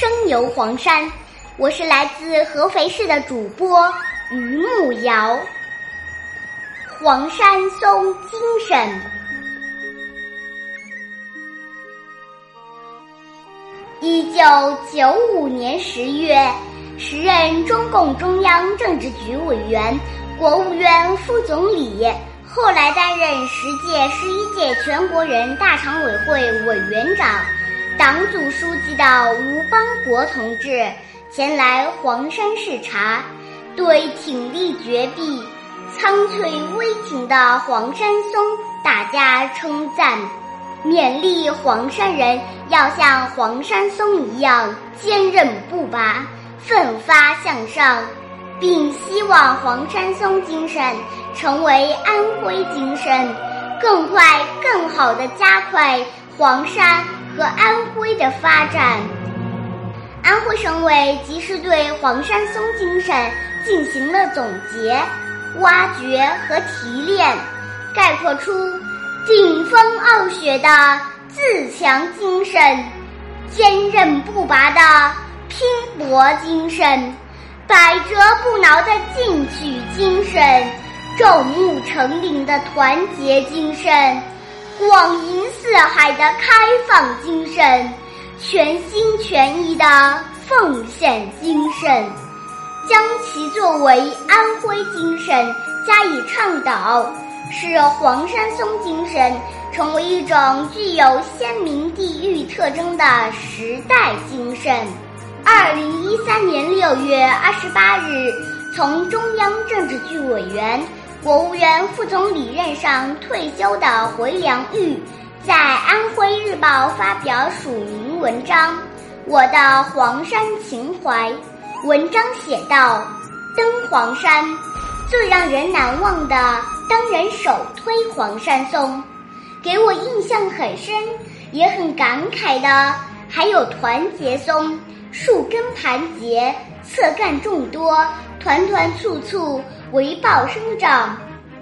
声游黄山，我是来自合肥市的主播于木瑶。黄山松精神。一九九五年十月，时任中共中央政治局委员、国务院副总理，后来担任十届、十一届全国人大常委会委员长。党组书记的吴邦国同志前来黄山视察，对挺立绝壁、苍翠微挺的黄山松大加称赞，勉励黄山人要像黄山松一样坚韧不拔、奋发向上，并希望黄山松精神成为安徽精神，更快、更好地加快黄山。和安徽的发展，安徽省委及时对黄山松精神进行了总结、挖掘和提炼，概括出顶风傲雪的自强精神、坚韧不拔的拼搏精神、百折不挠的进取精神、众目成林的团结精神。广银四海的开放精神，全心全意的奉献精神，将其作为安徽精神加以倡导，使黄山松精神成为一种具有鲜明地域特征的时代精神。二零一三年六月二十八日，从中央政治局委员。国务院副总理任上退休的回良玉，在《安徽日报》发表署名文章《我的黄山情怀》。文章写道：“登黄山，最让人难忘的当然首推黄山松。给我印象很深，也很感慨的，还有团结松，树根盘结，侧干众多，团团簇簇。”为报生长，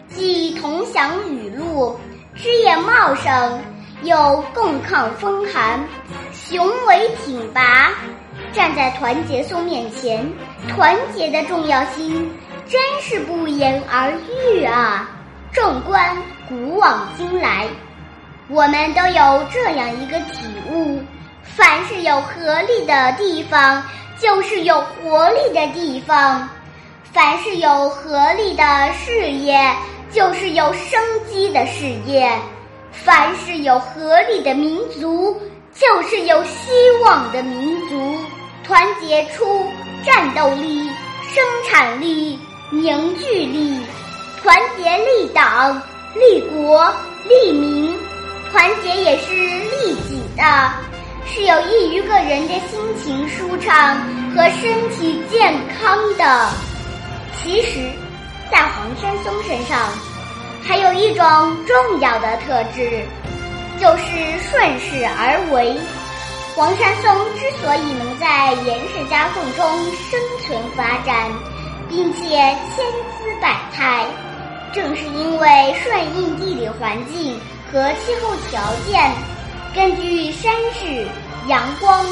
既同享雨露，枝叶茂盛，又共抗风寒，雄伟挺拔。站在团结松面前，团结的重要性真是不言而喻啊！纵观古往今来，我们都有这样一个体悟：凡是有合力的地方，就是有活力的地方。凡是有合力的事业，就是有生机的事业；凡是有合力的民族，就是有希望的民族。团结出战斗力、生产力、凝聚力，团结立党、立国、立民。团结也是利己的，是有益于个人的心情舒畅和身体健康的。其实，在黄山松身上，还有一种重要的特质，就是顺势而为。黄山松之所以能在岩石夹缝中生存发展，并且千姿百态，正是因为顺应地理环境和气候条件，根据山势、阳光、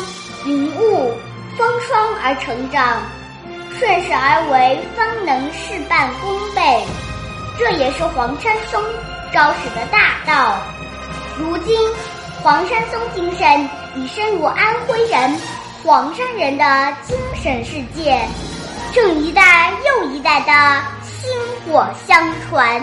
云雾、风霜而成长。顺势而为，方能事半功倍。这也是黄山松昭示的大道。如今，黄山松精神已深入安徽人、黄山人的精神世界，正一代又一代的薪火相传。